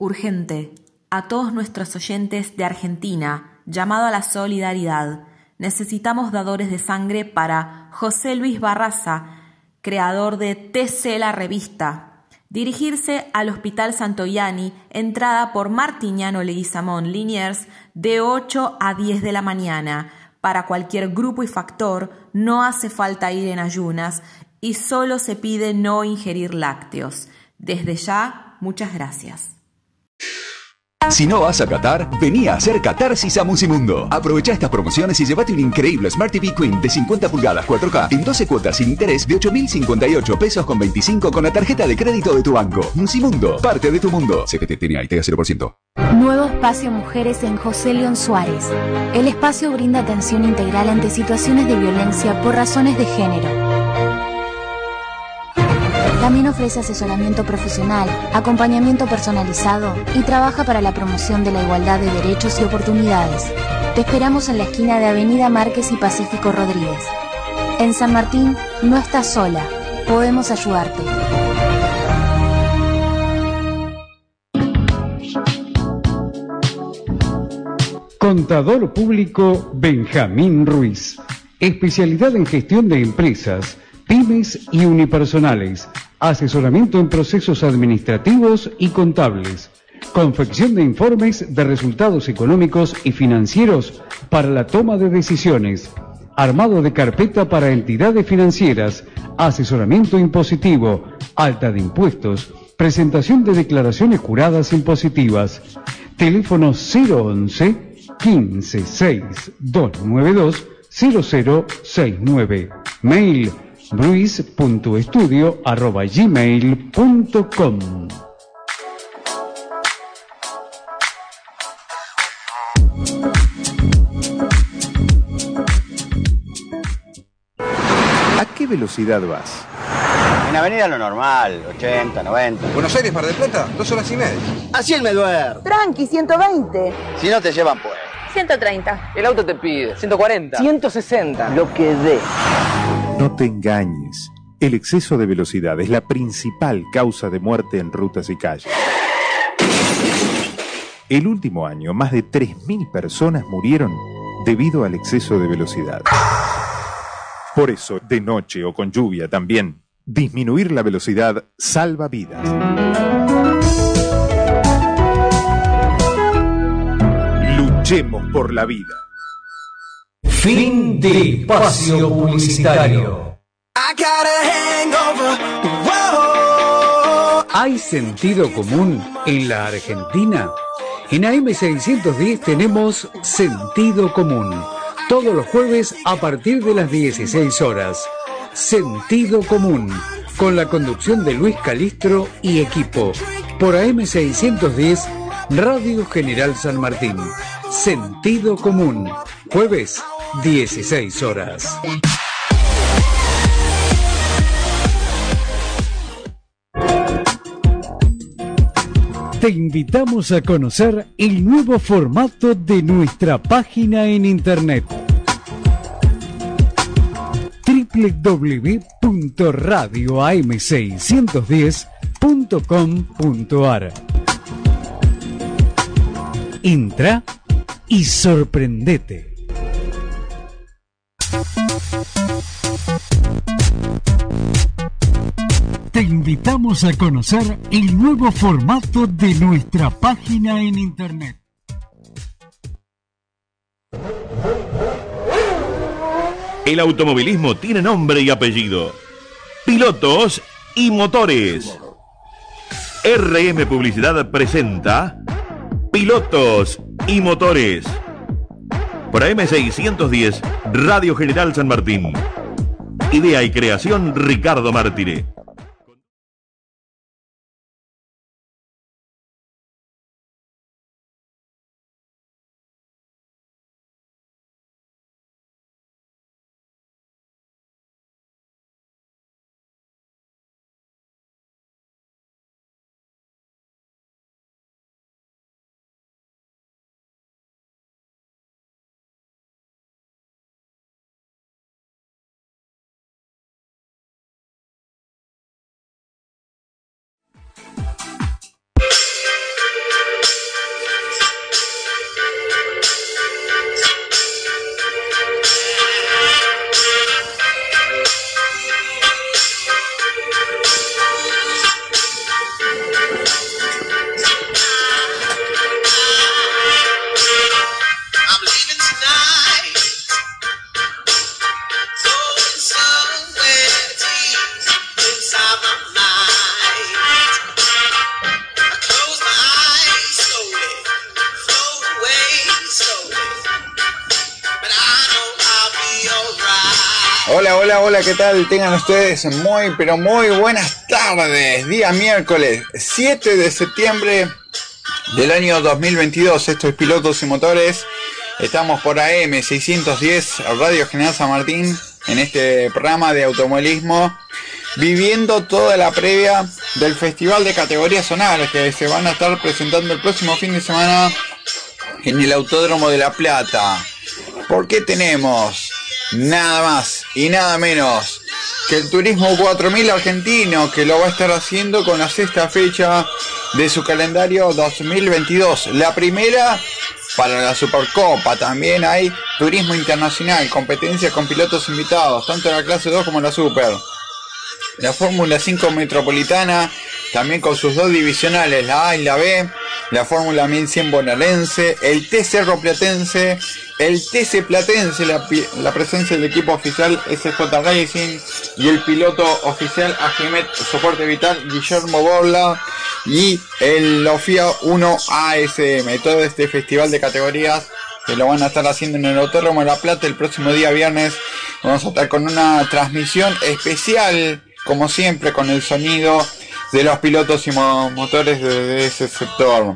Urgente. A todos nuestros oyentes de Argentina, llamado a la solidaridad. Necesitamos dadores de sangre para José Luis Barraza, creador de TC La Revista. Dirigirse al Hospital Santoyani, entrada por Martiñano Leguizamón Liniers, de 8 a 10 de la mañana. Para cualquier grupo y factor, no hace falta ir en ayunas y solo se pide no ingerir lácteos. Desde ya, muchas gracias. Si no vas a Qatar, vení a hacer Catarsis a Musimundo. Aprovecha estas promociones y llévate un increíble Smart TV Queen de 50 pulgadas 4K en 12 cuotas sin interés de 8.058 pesos con 25 con la tarjeta de crédito de tu banco. Musimundo, parte de tu mundo. CPT tenía ITEA 0%. Nuevo espacio Mujeres en José León Suárez. El espacio brinda atención integral ante situaciones de violencia por razones de género también ofrece asesoramiento profesional, acompañamiento personalizado y trabaja para la promoción de la igualdad de derechos y oportunidades. Te esperamos en la esquina de Avenida Márquez y Pacífico Rodríguez. En San Martín no estás sola, podemos ayudarte. Contador Público Benjamín Ruiz. Especialidad en gestión de empresas, pymes y unipersonales asesoramiento en procesos administrativos y contables, confección de informes de resultados económicos y financieros para la toma de decisiones, armado de carpeta para entidades financieras, asesoramiento impositivo, alta de impuestos, presentación de declaraciones juradas impositivas, teléfono 011 15 292 0069, mail bruis.estudio.gmail.com ¿A qué velocidad vas? En avenida lo normal, 80, 90. Buenos Aires, Mar del Plata, dos horas y media. Así el me duermo. Tranqui, 120. Si no te llevan, pues. 130. El auto te pide. 140. 160. Lo que dé. No te engañes. El exceso de velocidad es la principal causa de muerte en rutas y calles. El último año, más de 3.000 personas murieron debido al exceso de velocidad. Por eso, de noche o con lluvia también, disminuir la velocidad salva vidas. Luchemos por la vida. Fin de espacio publicitario. ¿Hay sentido común en la Argentina? En AM610 tenemos Sentido Común. Todos los jueves a partir de las 16 horas. Sentido Común. Con la conducción de Luis Calistro y equipo. Por AM610, Radio General San Martín. Sentido Común. Jueves 16 horas. Te invitamos a conocer el nuevo formato de nuestra página en internet www.radioam610.com.ar Entra y sorprendete. Te invitamos a conocer el nuevo formato de nuestra página en internet. El automovilismo tiene nombre y apellido. Pilotos y motores. RM Publicidad presenta Pilotos y motores. Por AM610, Radio General San Martín. Idea y creación Ricardo Mártire. Hola, hola, ¿qué tal? Tengan ustedes muy, pero muy buenas tardes. Día miércoles 7 de septiembre del año 2022. Esto es Pilotos y Motores. Estamos por AM 610 Radio General San Martín en este programa de automovilismo viviendo toda la previa del Festival de Categorías Zonales que se van a estar presentando el próximo fin de semana en el Autódromo de La Plata. ¿Por qué tenemos nada más y nada menos que el Turismo 4000 argentino que lo va a estar haciendo con la sexta fecha de su calendario 2022? La primera para la Supercopa también hay turismo internacional, competencia con pilotos invitados, tanto en la clase 2 como en la Super. La Fórmula 5 Metropolitana, también con sus dos divisionales, la A y la B, la Fórmula 1100 bonaerense, el TC Platense, el TC Platense, la, presencia del equipo oficial SJ Racing y el piloto oficial Agimet Soporte Vital Guillermo Borla y el OFIA 1 ASM. Todo este festival de categorías que lo van a estar haciendo en el Autódromo de La Plata el próximo día viernes. Vamos a estar con una transmisión especial como siempre con el sonido de los pilotos y motores de, ese sector.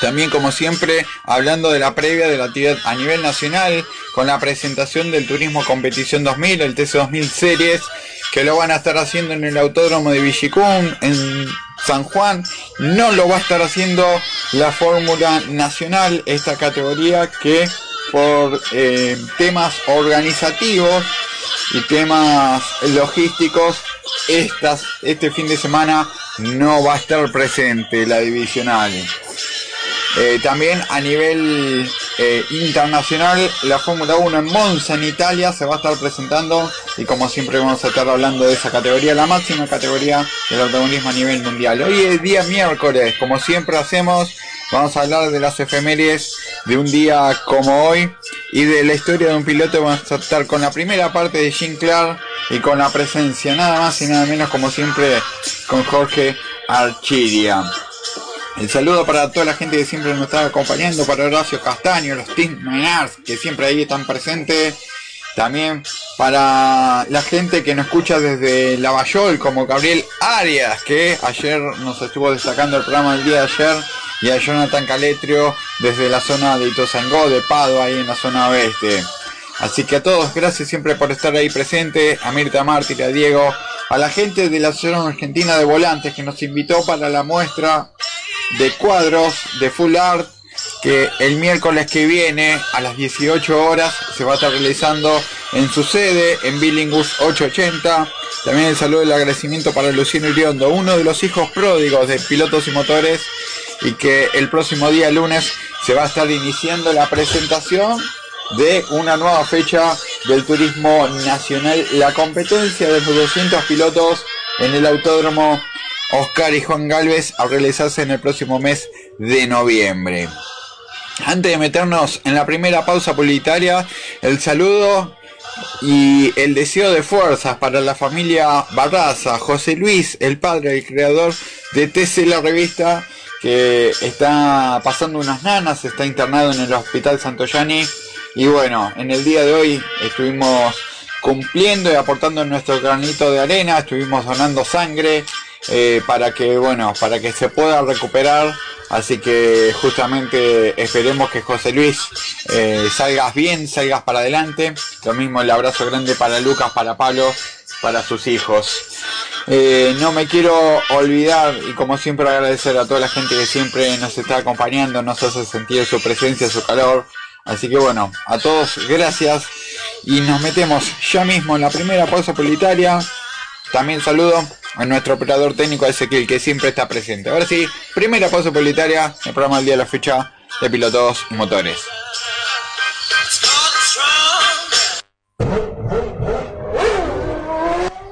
También como siempre hablando de la previa de la actividad a nivel nacional con la presentación del Turismo Competición 2000, el TC2000 Series, que lo van a estar haciendo en el Autódromo de Villicún, en San Juan. No lo va a estar haciendo la Fórmula Nacional, esta categoría que por eh, temas organizativos y temas logísticos, estas, este fin de semana no va a estar presente la divisional. Eh, también a nivel eh, internacional, la Fórmula 1 en Monza, en Italia, se va a estar presentando y como siempre vamos a estar hablando de esa categoría, la máxima categoría del automovilismo a nivel mundial. Hoy es día miércoles, como siempre hacemos, Vamos a hablar de las efemérides de un día como hoy y de la historia de un piloto. Vamos a estar con la primera parte de Jim Clark y con la presencia nada más y nada menos como siempre con Jorge Archidia. El saludo para toda la gente que siempre nos está acompañando, para Horacio Castaño, los Team Minars que siempre ahí están presentes. También para la gente que nos escucha desde Lavallol, como Gabriel Arias, que ayer nos estuvo destacando el programa del día de ayer y a Jonathan Caletrio desde la zona de Itozangó, de Pado, ahí en la zona oeste. Así que a todos, gracias siempre por estar ahí presente, a Mirta Mártir, a Diego, a la gente de la Asociación Argentina de Volantes que nos invitó para la muestra de cuadros de Full Art que el miércoles que viene a las 18 horas se va a estar realizando en su sede en Billingus 880. También el saludo y el agradecimiento para Luciano Iriondo, uno de los hijos pródigos de pilotos y motores y que el próximo día lunes se va a estar iniciando la presentación de una nueva fecha del turismo nacional, la competencia de los 200 pilotos en el autódromo Oscar y Juan Galvez a realizarse en el próximo mes de noviembre. Antes de meternos en la primera pausa publicitaria, el saludo y el deseo de fuerzas para la familia Barraza, José Luis, el padre y creador de TC La Revista, que está pasando unas nanas, está internado en el Hospital Santoyani y bueno, en el día de hoy estuvimos cumpliendo y aportando nuestro granito de arena, estuvimos donando sangre eh, para que bueno, para que se pueda recuperar. Así que justamente esperemos que José Luis eh, salgas bien, salgas para adelante. Lo mismo el abrazo grande para Lucas, para Pablo, para sus hijos. Eh, no me quiero olvidar y como siempre agradecer a toda la gente que siempre nos está acompañando, nos hace sentir su presencia, su calor. Así que bueno, a todos gracias y nos metemos ya mismo en la primera pausa publicitaria. También saludo a nuestro operador técnico Ezequiel que siempre está presente. Ahora sí, primera pausa publicitaria, el programa del día de la fecha de pilotos y motores.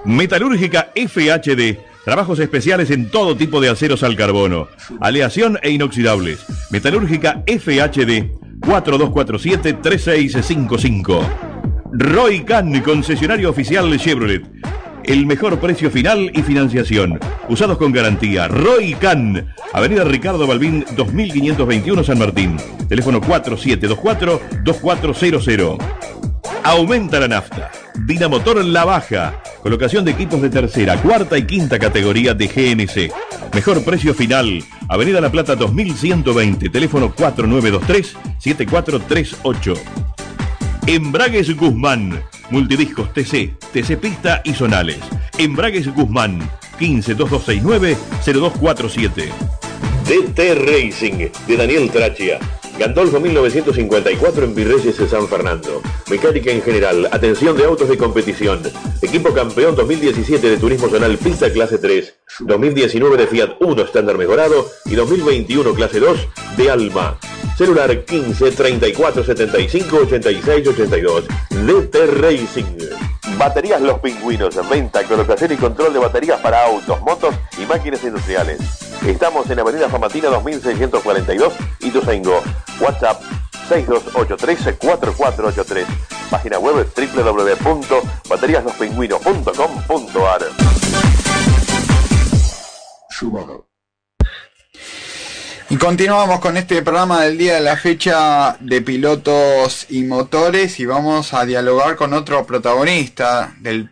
Metalúrgica FHD. Trabajos especiales en todo tipo de aceros al carbono. Aleación e inoxidables. Metalúrgica FHD. 4247-3655. Roy Can, concesionario oficial de Chevrolet. El mejor precio final y financiación. Usados con garantía. Roy Can. Avenida Ricardo Balbín, 2521 San Martín. Teléfono 4724-2400. Aumenta la nafta. Dinamotor La Baja. Colocación de equipos de tercera, cuarta y quinta categoría de GNC. Mejor precio final. Avenida La Plata 2120. Teléfono 4923-7438. Embragues Guzmán. Multidiscos TC, TC Pista y Zonales. Embragues Guzmán. 152269-0247. DT Racing de Daniel Trachia. Gandolfo 1954 en Virreyes de San Fernando. Mecánica en general, atención de autos de competición. Equipo campeón 2017 de Turismo Zonal Pista Clase 3. 2019 de Fiat 1 estándar mejorado y 2021 Clase 2 de Alma. Celular 15 34 75 86 82. DT Racing. Baterías Los Pingüinos. Venta, colocación y control de baterías para autos, motos y máquinas industriales. Estamos en Avenida Famatina 2642 y Tuzaingo. WhatsApp 6283-4483. Página web www.bateriaslospingüinos.com.ar. Y continuamos con este programa del día de la fecha de pilotos y motores y vamos a dialogar con otro protagonista del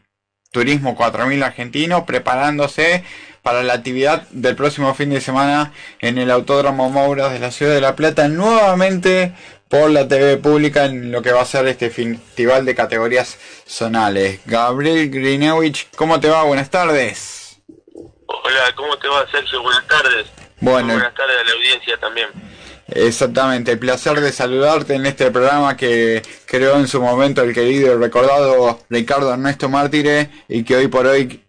Turismo 4000 argentino preparándose para la actividad del próximo fin de semana en el Autódromo Mouras de la Ciudad de La Plata, nuevamente por la TV pública en lo que va a ser este festival de categorías zonales. Gabriel Grinewich, ¿cómo te va? Buenas tardes. Hola, ¿cómo te va Sergio? Buenas tardes. Bueno, buenas tardes a la audiencia también. Exactamente, el placer de saludarte en este programa que creó en su momento el querido y recordado Ricardo Ernesto Mártire y que hoy por hoy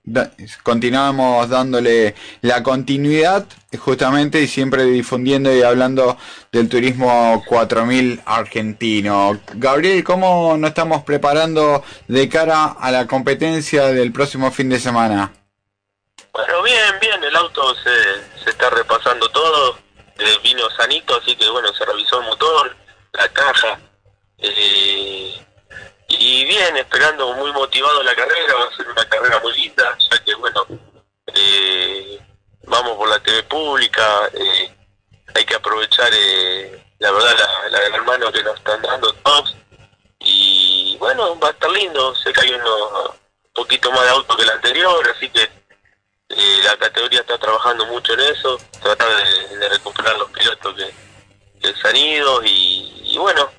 continuamos dándole la continuidad justamente y siempre difundiendo y hablando del turismo 4000 argentino. Gabriel, ¿cómo nos estamos preparando de cara a la competencia del próximo fin de semana? Bueno, bien, bien, el auto se, se está repasando todo eh, vino sanito, así que bueno, se revisó el motor, la caja. Eh, y bien, esperando muy motivado la carrera, va a ser una carrera muy linda, ya que bueno, eh, vamos por la TV pública, hay que aprovechar la verdad la, la gran mano que nos están dando todos. Y bueno, va a estar lindo, sé que hay uno, un poquito más de auto que el anterior, así que la categoría está trabajando mucho en eso, tratar de, recuperar los pilotos que, se han ido y, bueno,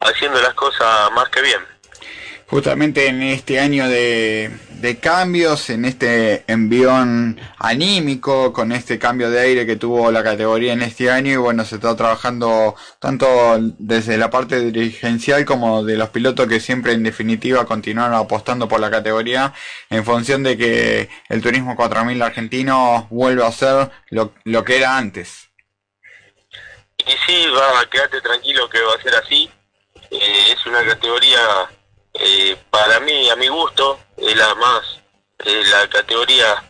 haciendo las cosas más que bien. Justamente en este año de, cambios, en este envión anímico, con este cambio de aire que tuvo la categoría en este año, y bueno, se está trabajando tanto desde la parte dirigencial como de los pilotos que siempre en definitiva continuaron apostando por la categoría en función de que el turismo 4000 argentino vuelva a ser lo, lo que era antes. Y sí, va, quedarte tranquilo que va a ser así. Eh, es una categoría eh, para mí, a mi gusto, es la más, la categoría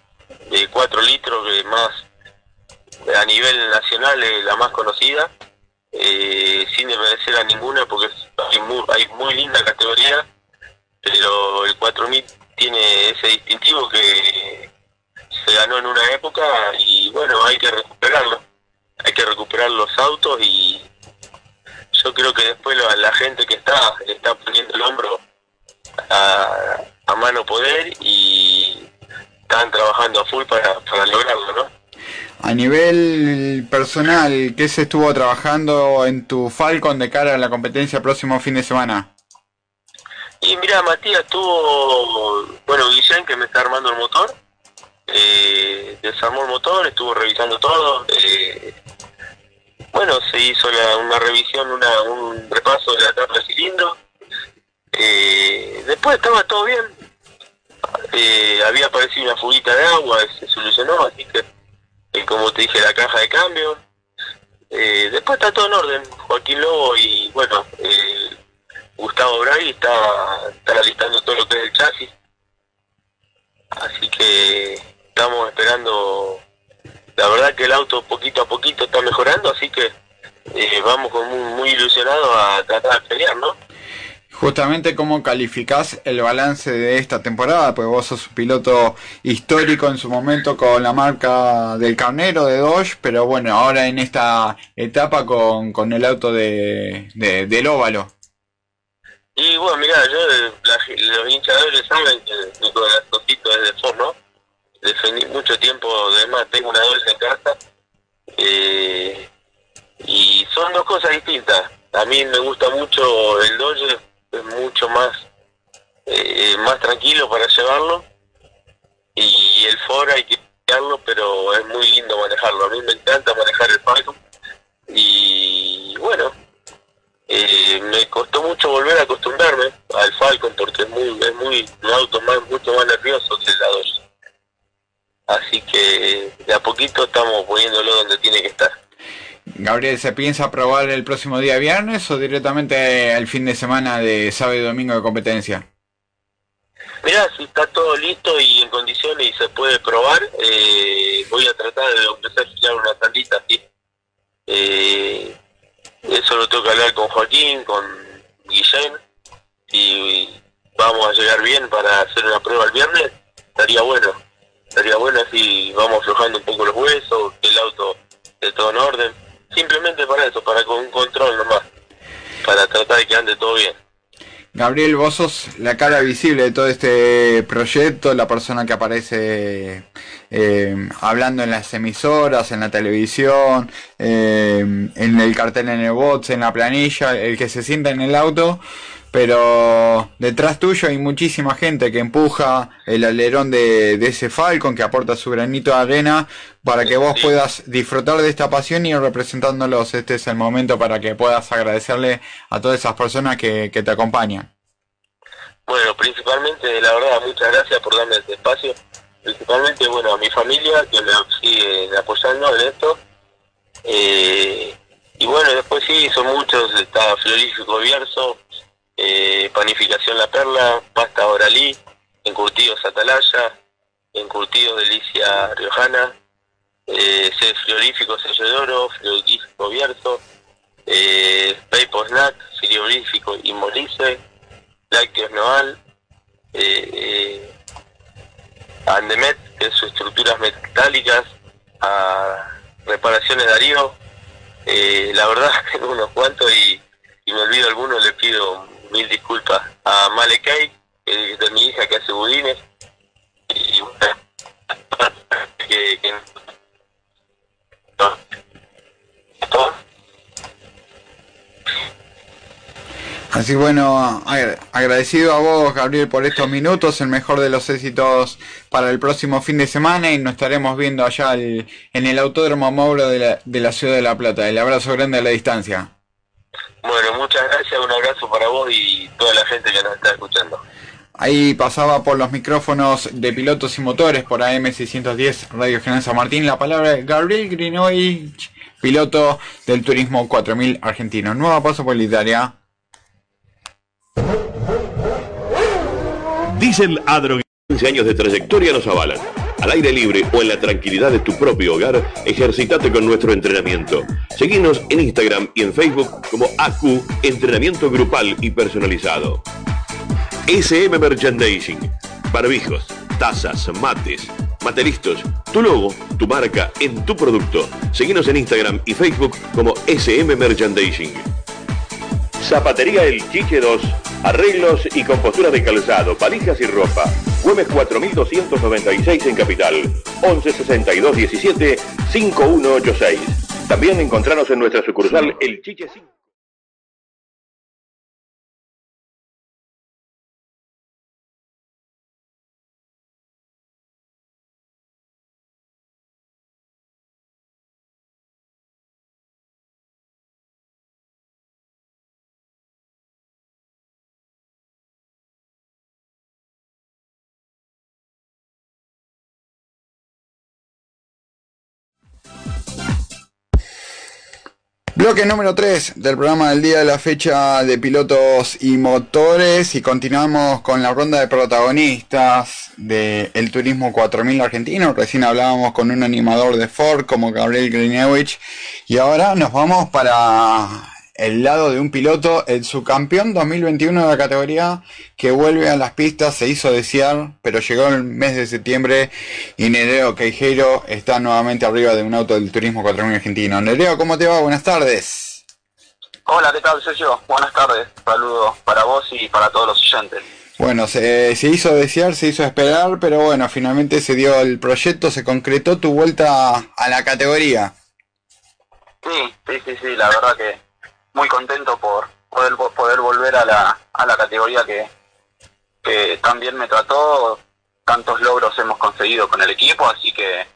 de 4 litros que más a nivel nacional es la más conocida, eh, sin desmerecer a ninguna porque hay, muy, hay muy linda categoría, pero el 4000 tiene ese distintivo que se ganó en una época y bueno, hay que recuperarlo, hay que recuperar los autos y yo creo que después la, la gente que está está poniendo el hombro a, mano poder y están trabajando a full para, para lograrlo, ¿no? A nivel personal, ¿qué se estuvo trabajando en tu Falcon de cara a la competencia próximo fin de semana? Y mira, Matías tuvo, bueno, Guillén que me está armando el motor, eh, desarmó el motor, estuvo revisando todo. Eh, bueno, se hizo una revisión, una, un repaso de la tapa de cilindro eh, después estaba todo bien. Eh, había aparecido una fuguita de agua, se solucionó, así que, eh, como te dije, la caja de cambio. Eh, después está todo en orden. Joaquín Lobo y, bueno, Gustavo Bray está, está todo lo que es el chasis. Así que estamos esperando. La verdad que el auto poquito a poquito está mejorando, así que vamos con muy, muy ilusionados a tratar de pelear, ¿no? Justamente cómo calificás el balance de esta temporada, pues vos sos un piloto histórico en su momento con la marca del carnero de Dodge, pero bueno, ahora en esta etapa con, con el auto de, del óvalo. Y bueno, mira, yo, la- los hinchadores saben que mi corazoncito es de forno. Defendí mucho tiempo, además tengo una doble en casa. Eh, y son dos cosas distintas. A mí me gusta mucho el Dodge, es mucho más eh, más tranquilo para llevarlo. Y el Ford hay que llevarlo, pero es muy lindo manejarlo. A mí me encanta manejar el Falcon. Y bueno, eh, me costó mucho volver a acostumbrarme al Falcon porque es muy, es muy un auto más, mucho más nervioso que el Dodge. Así que de a poquito estamos poniéndolo donde tiene que estar. Gabriel, ¿se piensa probar el próximo día viernes o directamente al fin de semana de sábado y domingo de competencia? Mirá, si está todo listo y en condiciones y se puede probar, eh, voy a tratar de empezar a girar una tandita así. Eh, eso lo tengo que hablar con Joaquín, con Guillén, y vamos a llegar bien para hacer una prueba el viernes, estaría bueno. Estaría bueno así vamos aflojando un poco los huesos, que el auto esté todo en orden. Simplemente para eso, para con un control nomás, para tratar de que ande todo bien. Gabriel, vos sos la cara visible de todo este proyecto, la persona que aparece eh, hablando en las emisoras, en la televisión, eh, en el cartel en el box, en la planilla, el que se sienta en el auto, pero detrás tuyo hay muchísima gente que empuja el alerón de, de ese Falcon, que aporta su granito de arena para que vos puedas disfrutar de esta pasión y ir representándolos. Este es el momento para que puedas agradecerle a todas esas personas que, que te acompañan. Bueno, principalmente, la verdad, muchas gracias por darme este espacio. Principalmente, bueno, a mi familia que me sigue apoyando en esto. Eh, y bueno, después sí, son muchos, está Florífico Bierzo, eh, Panificación La Perla, Pasta Oralí, Encurtidos Atalaya, Encurtidos Delicia Riojana, eh, Florífico Sello de Oro, Florífico Bierzo, eh, Paypo Snack, Frigorífico Inmolice, Lácteos Noal, eh, eh, Andemet, que es estructuras metálicas, Reparaciones Darío, eh, la verdad unos cuantos y, y me olvido algunos, le pido mil disculpas. A Malekay, que de mi hija que hace budines, y bueno, que, Así bueno, agra- agradecido a vos, Gabriel, por estos minutos, el mejor de los éxitos para el próximo fin de semana y nos estaremos viendo allá al- en el Autódromo Mauro de la, de la Ciudad de La Plata. El abrazo grande a la distancia. Bueno, muchas gracias, un abrazo para vos y toda la gente que nos está escuchando. Ahí pasaba por los micrófonos de pilotos y motores por AM610 Radio General San Martín la palabra de Gabriel Grinovich, piloto del Turismo 4000 argentino. Nueva paso por Italia. Diesel Adro 15 años de trayectoria nos avalan. Al aire libre o en la tranquilidad de tu propio hogar, ejercitate con nuestro entrenamiento. Seguinos en Instagram y en Facebook como AQ Entrenamiento Grupal y Personalizado. SM Merchandising. Barbijos, tazas, mates, materistos, tu logo, tu marca en tu producto. Seguinos en Instagram y Facebook como SM Merchandising. Zapatería El Chiche 2. Arreglos y compostura de calzado, valijas y ropa. Güemes 4296 en Capital. 11 62 17 5186. También encontrarnos en nuestra sucursal El Chiche 5. Bloque número 3 del programa del día de la fecha de pilotos y motores y continuamos con la ronda de protagonistas del Turismo 4000 argentino. Recién hablábamos con un animador de Ford como Gabriel Grinewich y ahora nos vamos para el lado de un piloto, el subcampeón 2021 de la categoría que vuelve a las pistas, se hizo desear, pero llegó el mes de septiembre y Nereo Queijeiro está nuevamente arriba de un auto del Turismo 4000 argentino. Nereo, ¿cómo te va? Buenas tardes. Hola, ¿qué tal, Sergio? Buenas tardes. Saludos para vos y para todos los oyentes. Bueno, se, se, hizo desear, se hizo esperar, pero bueno, finalmente se dio el proyecto, se concretó tu vuelta a la categoría. Sí, sí, sí, sí, la verdad que muy contento por poder, poder volver a la, a la categoría que, que también me trató, tantos logros hemos conseguido con el equipo, así que,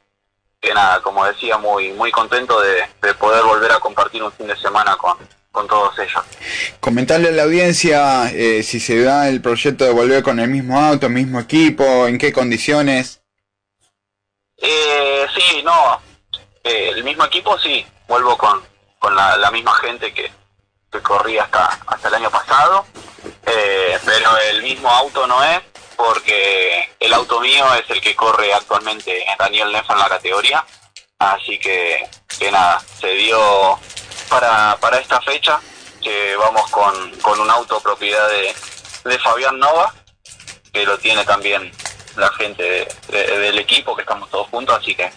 que nada, como decía, muy, muy contento de, de poder volver a compartir un fin de semana con, con todos ellos. Comentarle a la audiencia eh, si se da el proyecto de volver con el mismo auto, mismo equipo, en qué condiciones. Eh, sí, no, eh, el mismo equipo sí, vuelvo con, con la, la misma gente que, que corría hasta, hasta el año pasado, eh, pero el mismo auto no es porque el auto mío es el que corre actualmente en Daniel Neff en la categoría, así que, que nada, se dio para, para esta fecha, que vamos con, con un auto propiedad de, de Fabián Nova, que lo tiene también la gente de, del equipo, que estamos todos juntos, así que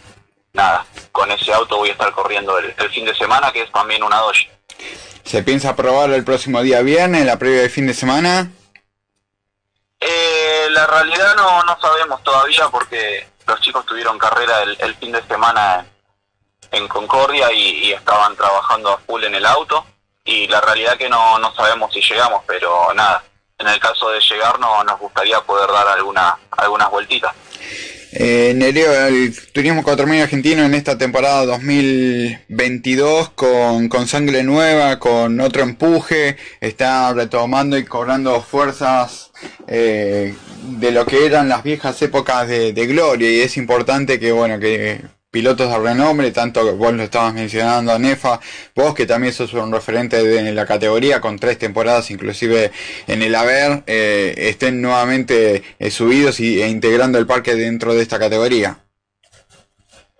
nada, con ese auto voy a estar corriendo el, el fin de semana, que es también una Dodge. ¿Se piensa probar el próximo día viernes, la previa de fin de semana? Eh, la realidad no, no sabemos todavía porque los chicos tuvieron carrera el, fin de semana en Concordia y, y, estaban trabajando a full en el auto y la realidad que no, no sabemos si llegamos, pero nada, en el caso de llegar no, nos gustaría poder dar alguna, algunas vueltitas. Eh, Nereo, el Turismo 4000 argentino en esta temporada 2022 con, con sangre nueva, con otro empuje, está retomando y cobrando fuerzas eh, de lo que eran las viejas épocas de, de gloria. Y es importante que bueno que pilotos de renombre, tanto vos lo estabas mencionando a Nefa, vos que también sos un referente de la categoría con tres temporadas inclusive en el haber, eh, estén nuevamente eh, subidos y, e integrando el parque dentro de esta categoría.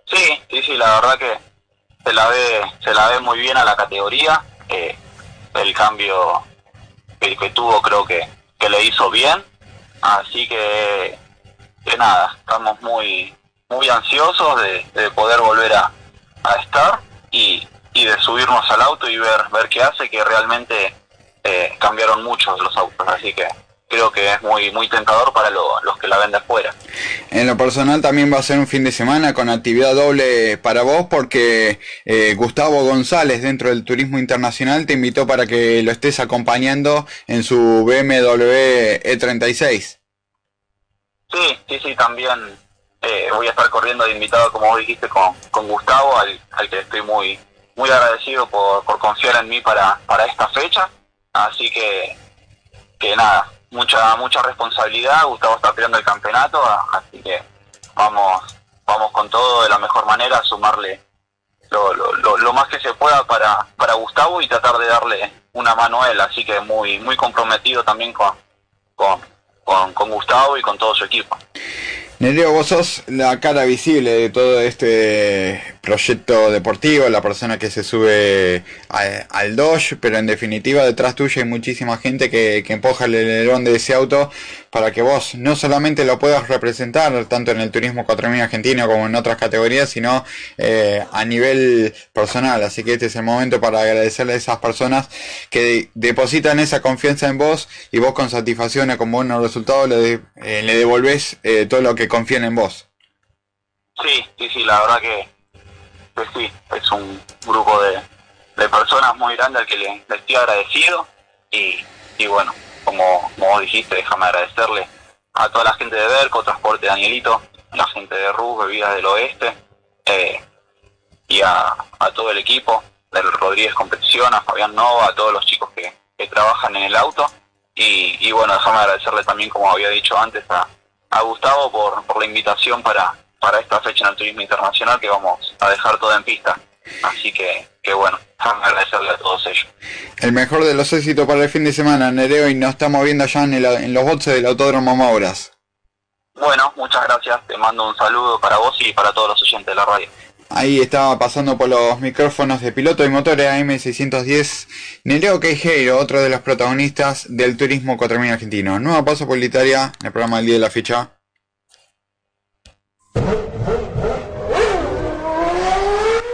Sí, sí, sí, la verdad que se la ve, se la ve muy bien a la categoría, eh, el cambio que, que, tuvo creo que, que le hizo bien, así que, que nada, estamos muy muy ansiosos de, de poder volver a, a estar y, y, de subirnos al auto y ver ver qué hace que realmente eh, cambiaron mucho los autos. Así que creo que es muy muy tentador para lo, los que la ven de afuera. En lo personal también va a ser un fin de semana con actividad doble para vos porque eh, Gustavo González dentro del turismo internacional te invitó para que lo estés acompañando en su BMW E36 sí sí sí también eh, voy a estar corriendo de invitado, como vos dijiste, con, con Gustavo, al, al, que estoy muy muy agradecido por, confiar en mí para, para esta fecha. Así que, que nada, mucha mucha responsabilidad. Gustavo está peleando el campeonato, así que vamos vamos con todo de la mejor manera, sumarle lo, lo, lo, más que se pueda para, para Gustavo y tratar de darle una mano a él. Así que muy muy comprometido también con, con, con, con Gustavo y con todo su equipo. Nereo, vos sos la cara visible de todo este proyecto deportivo, la persona que se sube al Dodge, pero en definitiva detrás tuyo hay muchísima gente que, que empuja el alerón de ese auto para que vos no solamente lo puedas representar tanto en el turismo 4000 argentino como en otras categorías, sino eh, a nivel personal. Así que este es el momento para agradecerle a esas personas que depositan esa confianza en vos y vos con satisfacción y con buenos resultados le, de, eh, le devolvés eh, todo lo que confían en vos. Sí, sí, sí, la verdad que, que sí, es un grupo de, de personas muy grande al que le, estoy agradecido y, y bueno, como, como dijiste, déjame agradecerle a toda la gente de Berco, Transporte Danielito, la gente de RUS, Bebidas del Oeste, eh, y a, a, todo el equipo, del Rodríguez Competición, a Fabián Nova, a todos los chicos que, que trabajan en el auto. Y, y, bueno, déjame agradecerle también, como había dicho antes, a, a Gustavo por, por la invitación para, para esta fecha en el turismo internacional que vamos a dejar todo en pista. Así que, que bueno, agradecerle a todos ellos. El mejor de los éxitos para el fin de semana, Nereo, y nos estamos viendo allá en, el, en los boxes del Autódromo Mauras. Bueno, muchas gracias. Te mando un saludo para vos y para todos los oyentes de la radio. Ahí estaba pasando por los micrófonos de piloto y motores AM610 Nereo Queijeiro, otro de los protagonistas del Turismo 4000 argentino. Nueva paso publicitaria en el programa del día de la ficha.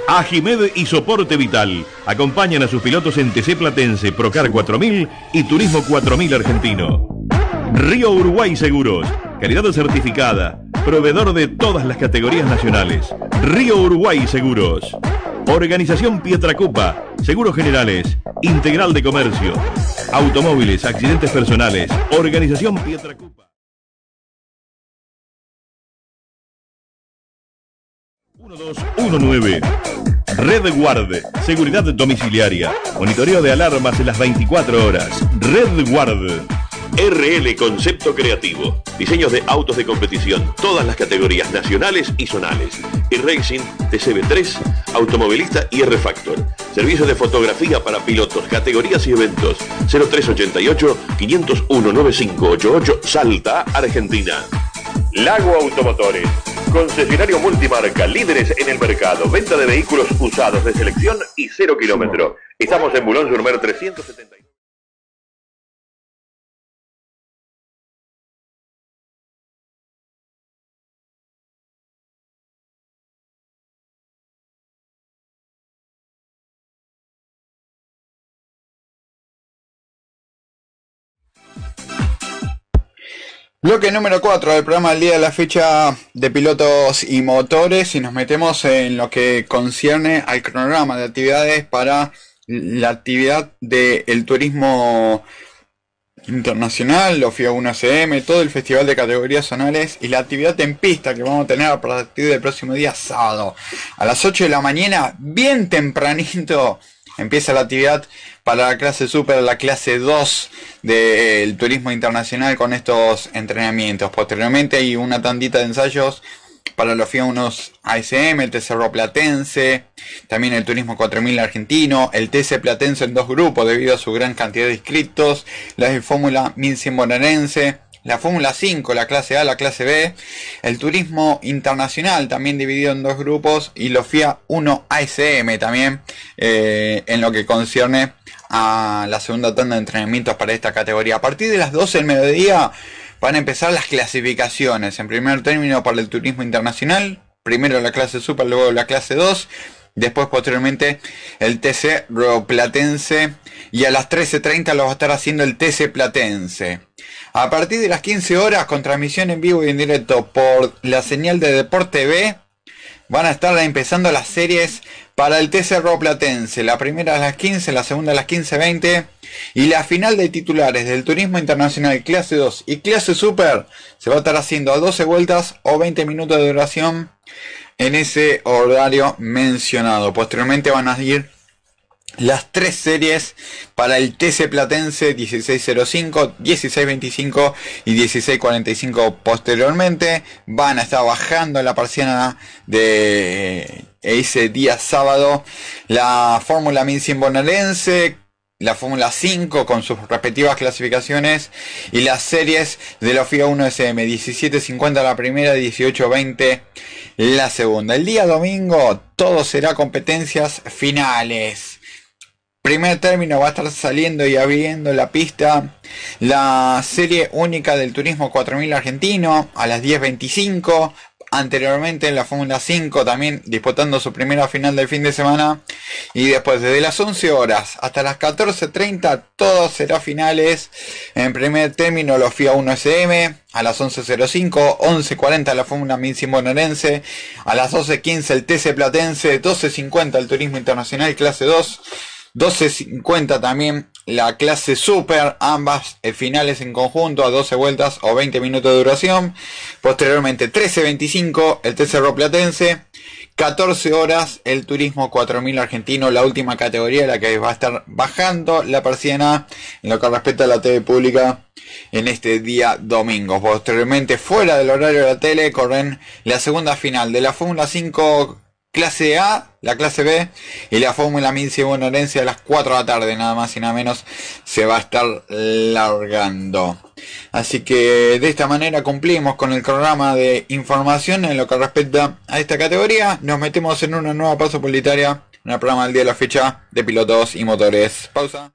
Ajimed y Soporte Vital acompañan a sus pilotos en TC Platense, Procar 4000 y Turismo 4000 Argentino. Río Uruguay Seguros, calidad certificada, proveedor de todas las categorías nacionales. Río Uruguay Seguros. Organización Pietracupa, Seguros Generales, Integral de Comercio, Automóviles, Accidentes Personales, Organización Pietracupa. 1219. Red Guard, seguridad domiciliaria, monitoreo de alarmas en las 24 horas. Red Guard. RL Concepto Creativo. Diseños de autos de competición, todas las categorías nacionales y zonales. Y Racing, TCB3, Automovilista y R-Factor. Servicio de fotografía para pilotos, categorías y eventos. 0388 501 9588 Salta, Argentina. Lago Automotores. Concesionario multimarca, líderes en el mercado, venta de vehículos usados de selección y cero kilómetro. Estamos en Bulón Surmer 370. Bloque número 4 del programa del día de la fecha de pilotos y motores y nos metemos en lo que concierne al cronograma de actividades para la actividad del turismo internacional, los FIA 1 cm todo el festival de categorías zonales y la actividad en pista que vamos a tener a partir del próximo día sábado. A las 8 de la mañana, bien tempranito empieza la actividad para la clase super, la clase 2 del turismo internacional con estos entrenamientos. Posteriormente hay una tandita de ensayos para los 1 ASM, el TC Platense, también el Turismo 4000 argentino, el TC Platense en dos grupos debido a su gran cantidad de inscritos, la Fórmula 1100 bonaerense, la Fórmula 5, la clase A, la clase B, el turismo internacional también dividido en dos grupos y los FIA 1 ASM también eh, en lo que concierne a la segunda tanda de entrenamientos para esta categoría. A partir de las 12 del mediodía van a empezar las clasificaciones. En primer término para el turismo internacional, primero la clase Super, luego la clase 2. Después, posteriormente, el TC Platense. Y a las 13.30 lo va a estar haciendo el TC Platense. A partir de las 15 horas, con transmisión en vivo y en directo por la señal de Deporte B, van a estar empezando las series para el TC Platense. La primera a las 15, la segunda a las 15.20 y la final de titulares del Turismo Internacional Clase 2 y Clase Super se va a estar haciendo a 12 vueltas o 20 minutos de duración en ese horario mencionado. Posteriormente van a ir las tres series para el TC Platense 1605, 1625 y 1645 posteriormente van a estar bajando la parciana de ese día sábado la Fórmula 1100 bonaerense la Fórmula 5 con sus respectivas clasificaciones y las series de la FIA 1 SM 1750 la primera, 1820 la segunda. El día domingo todo será competencias finales. Primer término va a estar saliendo y abriendo la pista la serie única del Turismo 4000 argentino a las 10.25. Anteriormente en la Fórmula 5 también disputando su primera final del fin de semana. Y después desde las 11 horas hasta las 14.30 todo será finales. En primer término los FIA 1 SM. A las 11.05, 11.40 la Fórmula 1000 bonaerense. A las 12.15 el TC Platense. 12.50 el Turismo Internacional clase 2. 12.50 también la clase super, ambas eh, finales en conjunto a 12 vueltas o 20 minutos de duración. Posteriormente 13.25 el TC Platense. 14 horas el Turismo 4000 argentino, la última categoría, la que va a estar bajando la persiana en lo que respecta a la TV pública en este día domingo. Posteriormente, fuera del horario de la tele, corren la segunda final de la Fórmula 5 clase A, la clase B y la Fórmula 1000 bonaerense a las 4 de la tarde, nada más y nada menos, se va a estar largando. Así que de esta manera cumplimos con el programa de información en lo que respecta a esta categoría. Nos metemos en una nueva pausa publicitaria en el programa del día de la fecha de pilotos y motores. Pausa.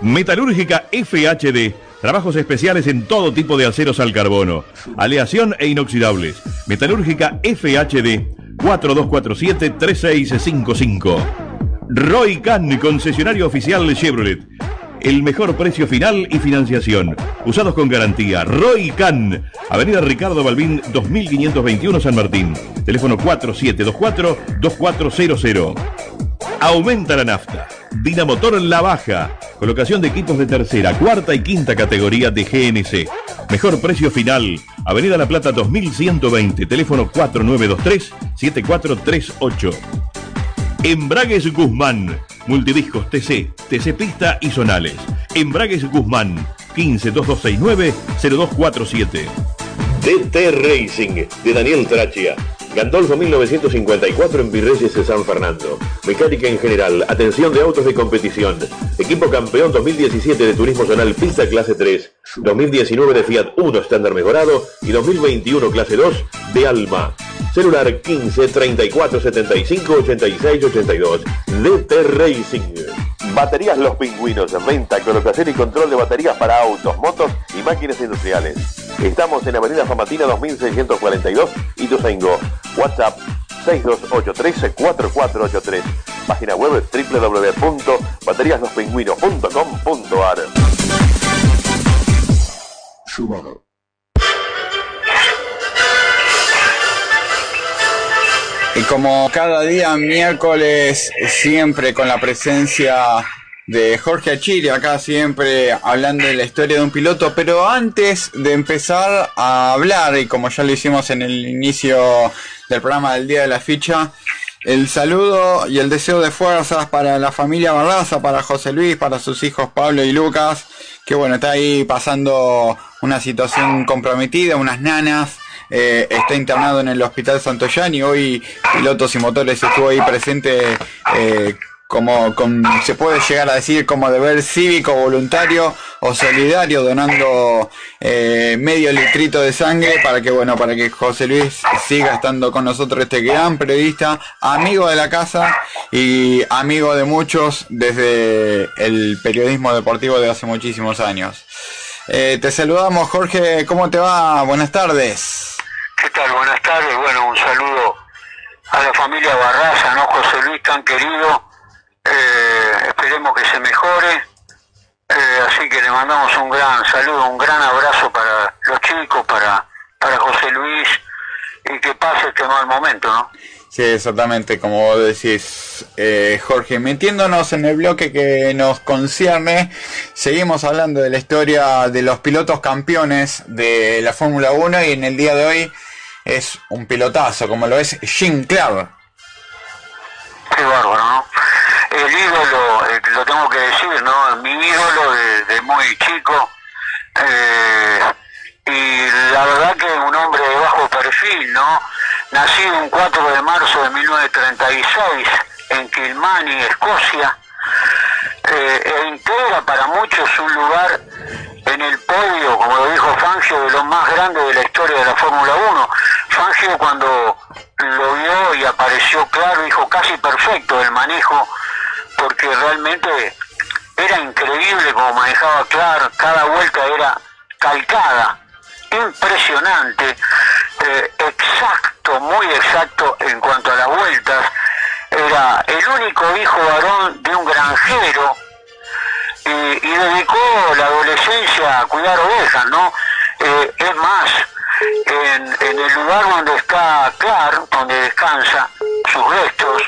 Metalúrgica FHD Trabajos especiales en todo tipo de aceros al carbono, aleación e inoxidables. Metalúrgica FHD 4247-3655. Roy Can, concesionario oficial Chevrolet. El mejor precio final y financiación. Usados con garantía. Roy Can. Avenida Ricardo Balbín 2521 San Martín. Teléfono 4724-2400. Aumenta la nafta. Dinamotor La Baja. Colocación de equipos de tercera, cuarta y quinta categoría de GNC. Mejor precio final. Avenida La Plata 2120. Teléfono 4923-7438. Embragues Guzmán. Multidiscos TC, TC Pista y Zonales. Embragues Guzmán. 152269-0247. DT Racing de Daniel Trachia. Gandolfo 1954 en Virreyes de San Fernando. Mecánica en general, atención de autos de competición. Equipo campeón 2017 de Turismo Zonal Pista Clase 3. 2019 de Fiat 1 estándar mejorado y 2021 Clase 2 de Alma. Celular 15 34 75 86 82. DT Racing. Baterías Los Pingüinos. Venta, colocación y control de baterías para autos, motos y máquinas industriales. Estamos en Avenida Famatina 2642 y Tuzaingó. WhatsApp 6283-4483. Página web www.bateriaslospingüinos.com.ar. Y como cada día miércoles, siempre con la presencia de Jorge Achiri, acá siempre hablando de la historia de un piloto, pero antes de empezar a hablar, y como ya lo hicimos en el inicio del programa del Día de la Ficha, el saludo y el deseo de fuerzas para la familia Barraza, para José Luis, para sus hijos Pablo y Lucas, que bueno, está ahí pasando una situación comprometida, unas nanas. Eh, está internado en el Hospital Santoyani. Hoy Pilotos y Motores estuvo ahí presente eh, como con, se puede llegar a decir como deber cívico, voluntario o solidario, donando eh, medio litrito de sangre para que bueno, para que José Luis siga estando con nosotros, este gran periodista, amigo de la casa y amigo de muchos desde el periodismo deportivo de hace muchísimos años. Eh, te saludamos Jorge, ¿cómo te va? Buenas tardes. ¿Qué tal? Buenas tardes. Bueno, un saludo a la familia Barraza, ¿no? José Luis tan querido eh, esperemos que se mejore. Eh, así que le mandamos un gran saludo, un gran abrazo para los chicos, para, para José Luis y que pase este mal momento, ¿no? Sí, exactamente, como vos decís, eh, Jorge. Metiéndonos en el bloque que nos concierne, seguimos hablando de la historia de los pilotos campeones de la Fórmula 1 y en el día de hoy es un pilotazo, como lo es Jim Clark. Qué bárbaro, ¿no? El ídolo, eh, lo tengo que decir, ¿no? Mi ídolo de, muy chico. Eh, y la verdad que un hombre de bajo perfil, ¿no? Nacido un 4 de marzo de 1936 en Kilmany, Escocia, eh, e integra para muchos un lugar en el podio, como lo dijo Fangio, de los más grandes de la historia de la Fórmula 1. Fangio cuando lo vio y apareció claro, dijo casi perfecto el manejo porque realmente era increíble como manejaba Clark, cada vuelta era calcada, impresionante, eh, exacto, muy exacto en cuanto a las vueltas, era el único hijo varón de un granjero y, dedicó la adolescencia a cuidar ovejas, ¿no? Eh, es más, en, en el lugar donde está Clark, donde descansa sus restos,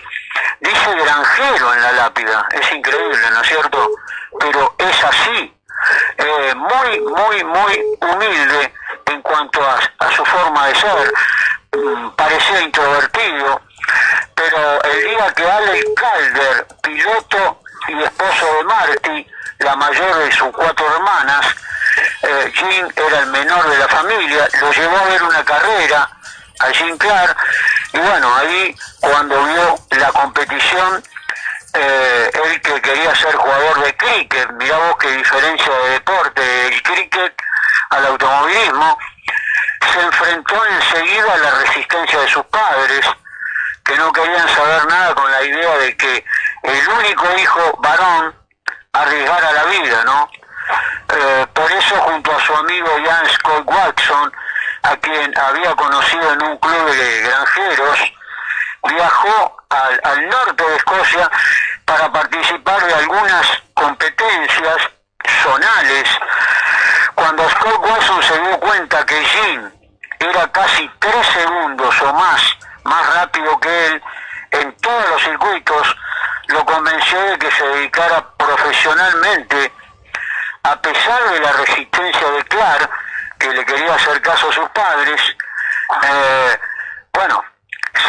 dice granjero en la lápida, es increíble, ¿no es cierto? Pero es así, eh, muy, muy, muy humilde en cuanto a, su forma de ser, mm, parecía introvertido, pero el día que Alex Calder, piloto y esposo de Marty, la mayor de sus cuatro hermanas, eh, Jim era el menor de la familia, lo llevó a ver una carrera a Jim Clark y bueno, ahí cuando vio la competición, eh, él que quería ser jugador de cricket, mirá vos qué diferencia de deporte, el cricket al automovilismo, se enfrentó enseguida a la resistencia de sus padres, que no querían saber nada con la idea de que el único hijo varón arriesgara la vida, ¿no? Eh, por eso junto a su amigo Jan Scott Watson, a quien había conocido en un club de granjeros, viajó al, al norte de Escocia para participar de algunas competencias zonales. Cuando Scott Watson se dio cuenta que Jim era casi tres segundos o más más rápido que él en todos los circuitos, lo convenció de que se dedicara profesionalmente, a pesar de la resistencia de Clark, que le quería hacer caso a sus padres, eh, bueno,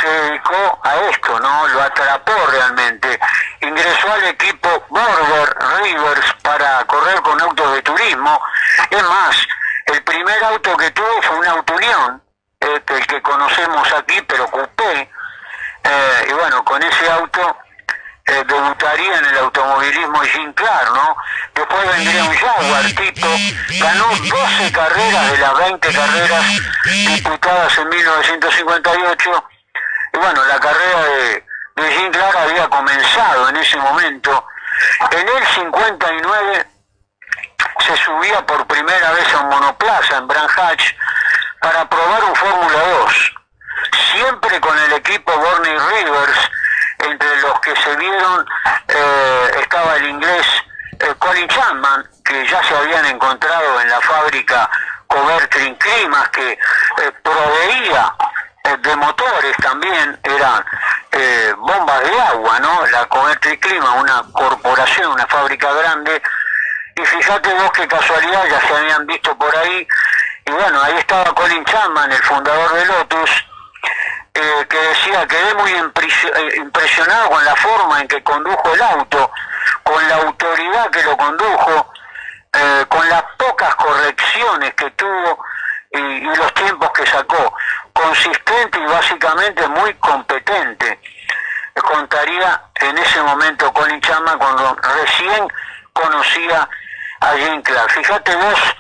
se dedicó a esto, ¿no? Lo atrapó realmente. Ingresó al equipo Border Rivers para correr con autos de turismo. Es más, el primer auto que tuvo fue un auto Unión, este, el que conocemos aquí, pero coupé. Eh, y bueno, con ese auto eh, debutaría en el automovilismo Jim Clark, ¿no? Después vendría un Jaguar Tito, ganó 12 carreras de las 20 carreras disputadas en 1958 y bueno, la carrera de, de Jim Clark había comenzado en ese momento. En el 59 se subía por primera vez a un monoplaza en Hatch para probar un Fórmula 2, siempre con el equipo Borney Rivers, entre los que se vieron eh, estaba el inglés eh, Colin Chapman, que ya se habían encontrado en la fábrica Covertrin Climas, que eh, proveía de motores también, eran bombas de agua, ¿no? La Covertrin Clima, una corporación, una fábrica grande, y fíjate vos qué casualidad, ya se habían visto por ahí, y bueno, ahí estaba Colin Chapman, el fundador de Lotus, eh, que decía, quedé muy eh, impresionado con la forma en que condujo el auto, con la autoridad que lo condujo, eh, con las pocas correcciones que tuvo y, los tiempos que sacó. Consistente y básicamente muy competente. Contaría en ese momento Colin Chapman cuando recién conocía a Jim Clark. Fíjate vos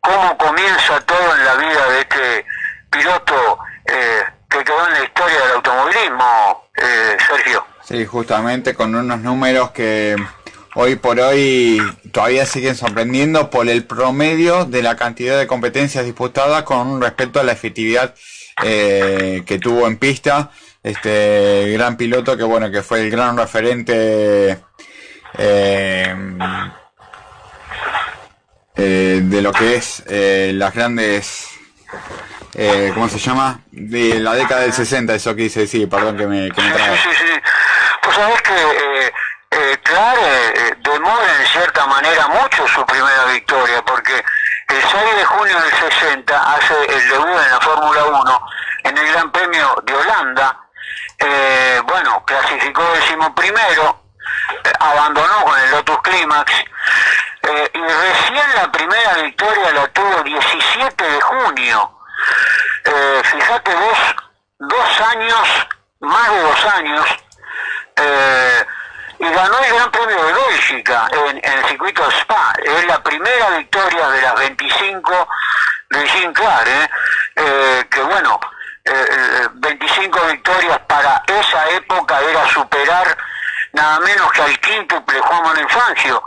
cómo comienza todo en la vida de este piloto eh, en la historia del automovilismo, eh, Sergio. Sí, justamente con unos números que hoy por hoy todavía siguen sorprendiendo por el promedio de la cantidad de competencias disputadas con respecto a la efectividad eh, que tuvo en pista este gran piloto que bueno que fue el gran referente eh, de lo que es las grandes, eh, ¿cómo se llama? De la década del 60, eso que dice decir, perdón que me, que Sí, sí, sí. Pues sabés que eh, eh, Clark eh, demora en cierta manera mucho su primera victoria, porque el 6 de junio del 60 hace el debut en la Fórmula 1 en el Gran Premio de Holanda. Eh, bueno, clasificó décimo primero, eh, abandonó con el Lotus Climax y recién la primera victoria la tuvo 17 de junio. Eh, fíjate vos, dos años, más de dos años, eh, y ganó el Gran Premio de Bélgica en, el circuito Spa. Es la primera victoria de las 25 de Jim Clark, ¿eh? eh que bueno, 25 eh, victorias para esa época era superar nada menos que al quíntuple Juan Manuel Fangio.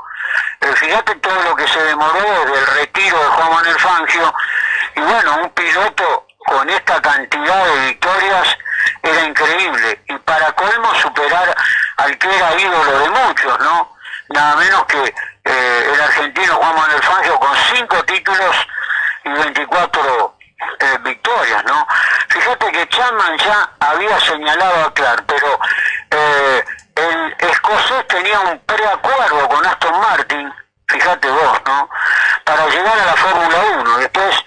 Fíjate todo lo que se demoró desde el retiro de Juan Manuel Fangio. Y bueno, un piloto con esta cantidad de victorias era increíble. Y para colmo superar al que era ídolo de muchos, ¿no? Nada menos que eh, el argentino Juan Manuel Fangio con cinco títulos y 24 eh, victorias, ¿no? Fíjate que Chapman ya había señalado a Clark, pero eh, el escocés tenía un preacuerdo con Aston Martin, fíjate vos, ¿no? Para llegar a la Fórmula 1, después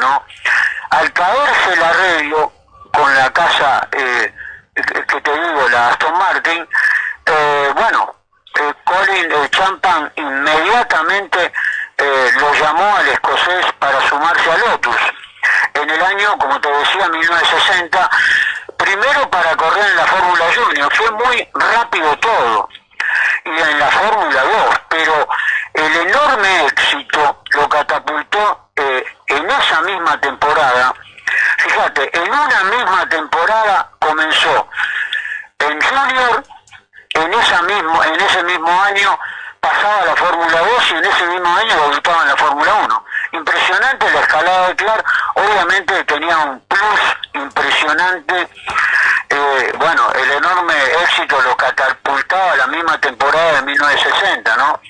¿no? Al caerse el arreglo con la casa eh, que te digo, la Aston Martin, eh, bueno, Colin Champan inmediatamente eh, lo llamó al escocés para sumarse a Lotus. En el año, como te decía, 1960, primero para correr en la Fórmula Junior, fue muy rápido todo, y en la Fórmula 2, pero el enorme éxito lo catapultó misma temporada. Fíjate, en una misma temporada comenzó en Junior, en, esa mismo, en ese mismo año pasaba la Fórmula 2 y en ese mismo año debutaba en la Fórmula 1. Impresionante la escalada de Clark, obviamente tenía un plus impresionante. Eh, bueno, el enorme éxito lo catapultaba la misma temporada de 1960, ¿no?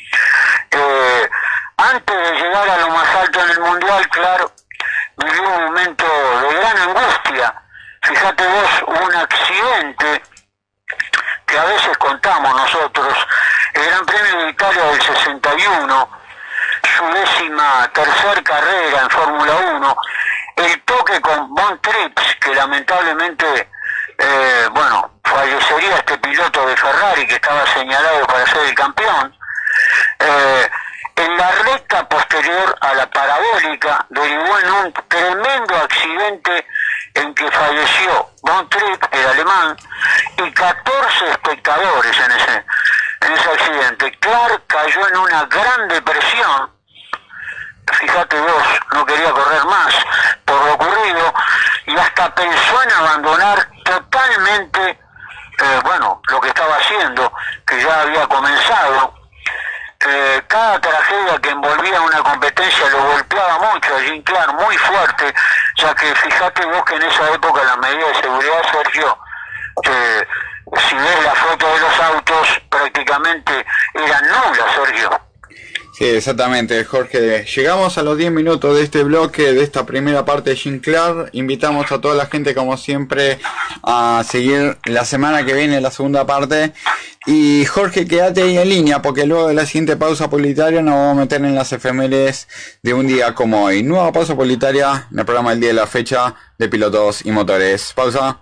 Eh, antes de llegar a lo más alto en el Mundial, claro, vivió un momento de gran angustia. Fíjate vos, un accidente que a veces contamos nosotros, el Gran Premio de Italia del 61, su décima tercer carrera en Fórmula 1, el toque con Von Trips, que lamentablemente, eh, bueno, fallecería este piloto de Ferrari que estaba señalado para ser el campeón, eh, en la recta posterior a la parabólica derivó en un tremendo accidente en que falleció Von Tripp, el alemán, y 14 espectadores en ese, en ese accidente. Clark cayó en una gran depresión, fíjate vos, no quería correr más por lo ocurrido, y hasta pensó en abandonar totalmente, eh, bueno, lo que estaba haciendo, que ya había comenzado, cada tragedia que envolvía una competencia lo golpeaba mucho a Jim Clark, muy fuerte, ya que fíjate vos que en esa época las medidas de seguridad, Sergio, eh, si ves la foto de los autos, prácticamente eran nulas, Sergio. Sí, exactamente, Jorge. Llegamos a los 10 minutos de este bloque, de esta primera parte de Jim Clark. Invitamos a toda la gente, como siempre, a seguir la semana que viene la segunda parte. Y Jorge, quédate ahí en línea, porque luego de la siguiente pausa publicitaria nos vamos a meter en las efemérides de un día como hoy. Nueva pausa publicitaria en el programa El Día de la Fecha de Pilotos y Motores. Pausa.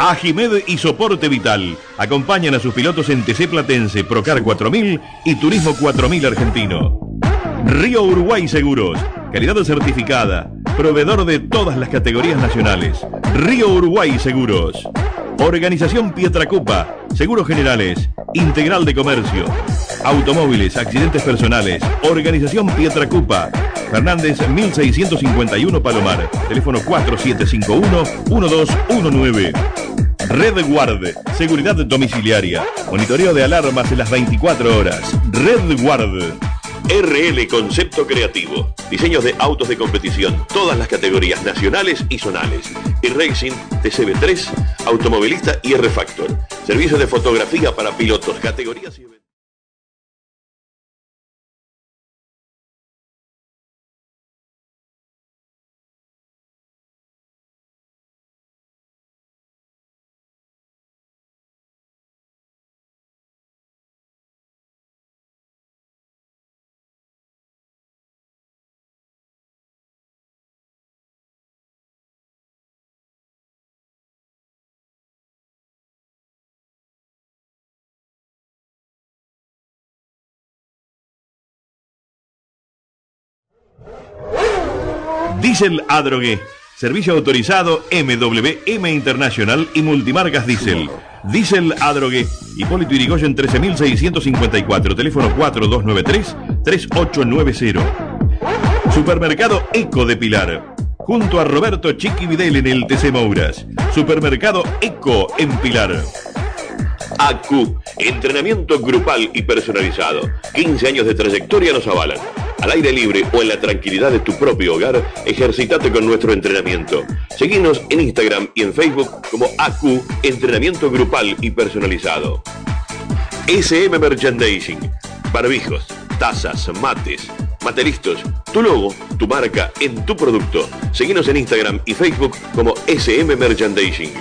Ajimed y Soporte Vital acompañan a sus pilotos en TC Platense, Procar 4000 y Turismo 4000 Argentino. Río Uruguay Seguros, calidad certificada, proveedor de todas las categorías nacionales. Río Uruguay Seguros. Organización Pietracupa, Seguros Generales, Integral de Comercio, Automóviles, Accidentes Personales, Organización Pietracupa, Fernández 1651 Palomar, teléfono 4751-1219. Red Guard, seguridad domiciliaria, monitoreo de alarmas en las 24 horas. Red Guard. RL Concepto Creativo. Diseños de autos de competición, todas las categorías nacionales y zonales. Y Racing, TCB3, Automovilista y R-Factor. Servicio de fotografía para pilotos, categorías y Diesel Adrogué. Servicio autorizado MWM Internacional y Multimarcas Diesel. Diesel Adrogué. Hipólito Yrigoyen 13654. Teléfono 4293-3890. Supermercado Eco de Pilar. Junto a Roberto Chiqui Videl en el TC Mouras. Supermercado Eco en Pilar. ACU, entrenamiento grupal y personalizado. 15 años de trayectoria nos avalan. Al aire libre o en la tranquilidad de tu propio hogar, ejercitate con nuestro entrenamiento. Seguinos en Instagram y en Facebook como ACU, entrenamiento grupal y personalizado. SM Merchandising, barbijos, tazas, mates, matelistos, tu logo, tu marca en tu producto. Seguinos en Instagram y Facebook como SM Merchandising.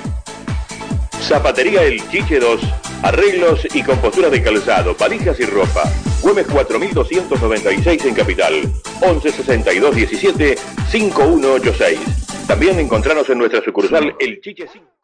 Zapatería El Chiche 2, arreglos y compostura de calzado, valijas y ropa. Güemes 4296 en Capital, 1162 17 5186. También encontrarnos en nuestra sucursal El Chiche 5.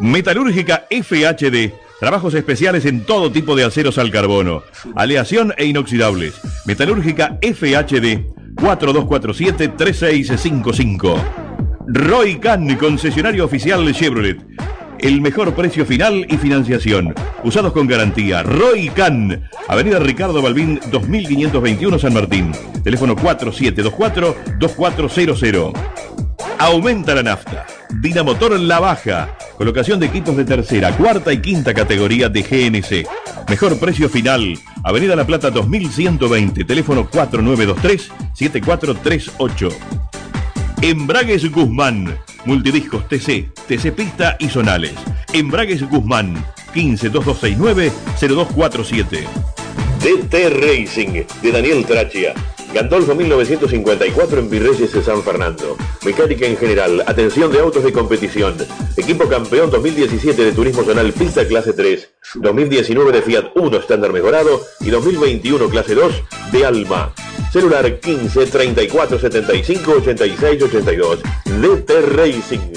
Metalúrgica FHD, Trabajos especiales en todo tipo de aceros al carbono, aleación e inoxidables. Metalúrgica FHD 4247-3655. Roy Can, concesionario oficial Chevrolet. El mejor precio final y financiación. Usados con garantía. Roy Can. Avenida Ricardo Balbín 2521 San Martín. Teléfono 4724-2400. Aumenta la nafta. Dinamotor La Baja. Colocación de equipos de tercera, cuarta y quinta categoría de GNC. Mejor precio final. Avenida La Plata 2120. Teléfono 4923-7438. Embragues Guzmán. Multidiscos TC, TC Pista y Zonales. Embragues Guzmán. 152269-0247. DT Racing de Daniel Trachia. Gandolfo 1954 en Virreyes de San Fernando. Mecánica en general, atención de autos de competición. Equipo campeón 2017 de Turismo Zonal Pista Clase 3. 2019 de Fiat 1 estándar mejorado y 2021 Clase 2 de Alma. Celular 15 34 75 86 82. DT Racing.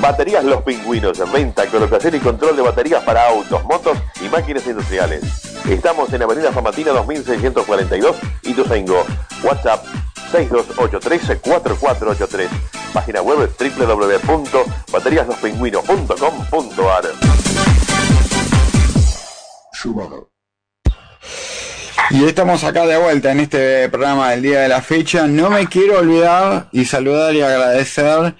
Baterías Los Pingüinos. Venta, colocación y control de baterías para autos, motos y máquinas industriales. Estamos en Avenida Famatina 2642 y Tuzaingó. WhatsApp 6283-4483. Página web www.bateriaslospingüinos.com.ar. Y estamos acá de vuelta en este programa del día de la fecha. No me quiero olvidar y saludar y agradecer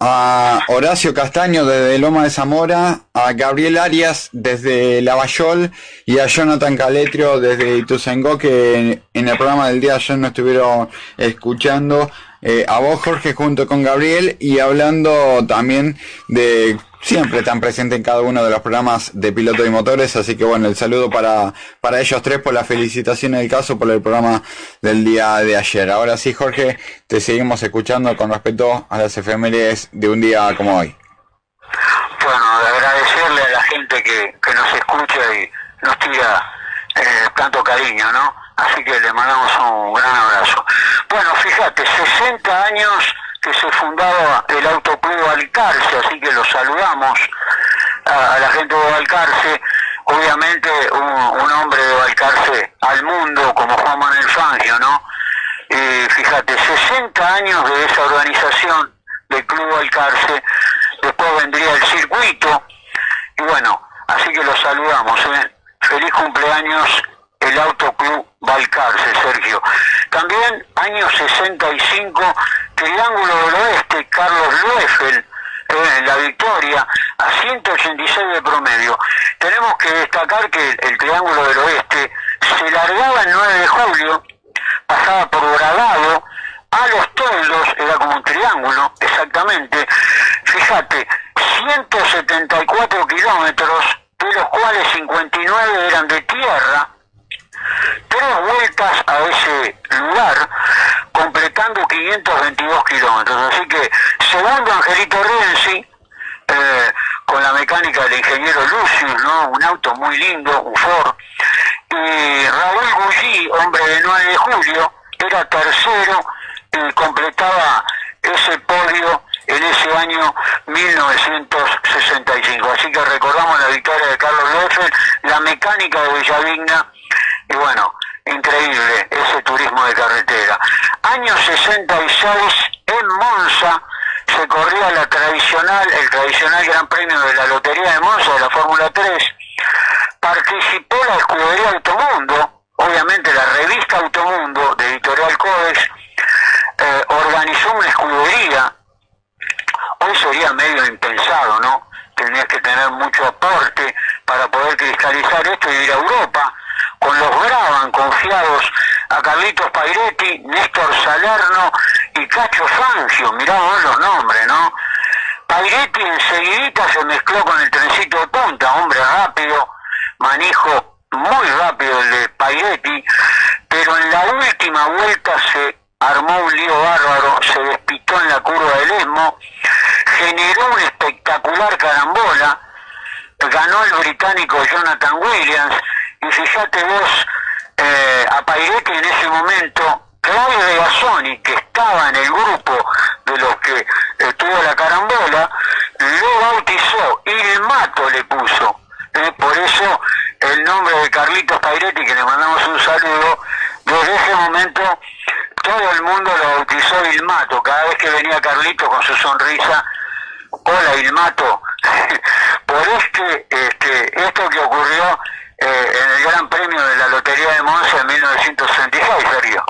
a Horacio Castaño desde Loma de Zamora, a Gabriel Arias desde Lavallol y a Jonathan Caletrio desde Ituzaingó que en, el programa del día ayer nos estuvieron escuchando. Eh, a vos Jorge junto con Gabriel y hablando también de siempre tan presente en cada uno de los programas de piloto y motores, así que bueno, el saludo para, para ellos tres por la felicitación del caso por el programa del día de ayer. Ahora sí, Jorge, te seguimos escuchando con respecto a las efemérides de un día como hoy. Bueno, agradecerle a la gente que, que nos escucha y nos tira eh, tanto cariño, ¿no? Así que le mandamos un gran abrazo. Bueno, fíjate, 60 años que se fundaba el Autoclub Alcarce, así que los saludamos a, la gente de Valcarce, obviamente un, hombre de Valcarce al mundo como Juan Manuel Fangio, ¿no? Eh, fíjate, 60 años de esa organización del Club Valcarce, después vendría el circuito, y bueno, así que los saludamos, ¿eh? Feliz cumpleaños el Autoclub Valcarce, Sergio. También, año 65, Triángulo del Oeste, Carlos Lueffel, en la victoria, a 186 de promedio. Tenemos que destacar que el, Triángulo del Oeste se largaba el 9 de julio, pasaba por Bragado, a los toldos, era como un triángulo, exactamente. Fíjate, 174 kilómetros, de los cuales 59 eran de tierra, tres vueltas a ese lugar, completando 522 kilómetros. Así que, segundo Angelito Renzi, eh, con la mecánica del ingeniero Lucius, ¿no? un auto muy lindo, un Ford, y Raúl Guggi, hombre de 9 de julio, era tercero y completaba ese podio en ese año 1965. Así que recordamos la victoria de Carlos Loeffel, la mecánica de Bellavigna y bueno, increíble ese turismo de carretera. Año 66 en Monza se corría la tradicional, el tradicional Gran Premio de la Lotería de Monza de la Fórmula 3. Participó la escudería Automundo, obviamente la revista Automundo de Editorial Codex eh, organizó una escudería. Hoy sería medio impensado, ¿no? Tendrías que tener mucho aporte para poder cristalizar esto y ir a Europa con los Graban confiados a Carlitos Pairetti, Néstor Salerno y Cacho Fangio, mirá los nombres, ¿no? Pairetti enseguidita se mezcló con el trencito de punta, hombre rápido, manejo muy rápido el de Pairetti, pero en la última vuelta se armó un lío bárbaro, se despistó en la curva del Esmo, generó una espectacular carambola, ganó el británico Jonathan Williams, y fíjate vos, eh, a Pairetti en ese momento, Claudio de Gazzoni, que estaba en el grupo de los que estuvo la carambola, lo bautizó y el le puso. Eh, por eso Carlitos Pairetti, que le mandamos un saludo, desde ese momento todo el mundo lo bautizó Ilmato. Cada vez que venía Carlito con su sonrisa, hola Ilmato. Por este, este, esto que ocurrió eh, en el Gran Premio de la Lotería de Monza en 1966, Sergio.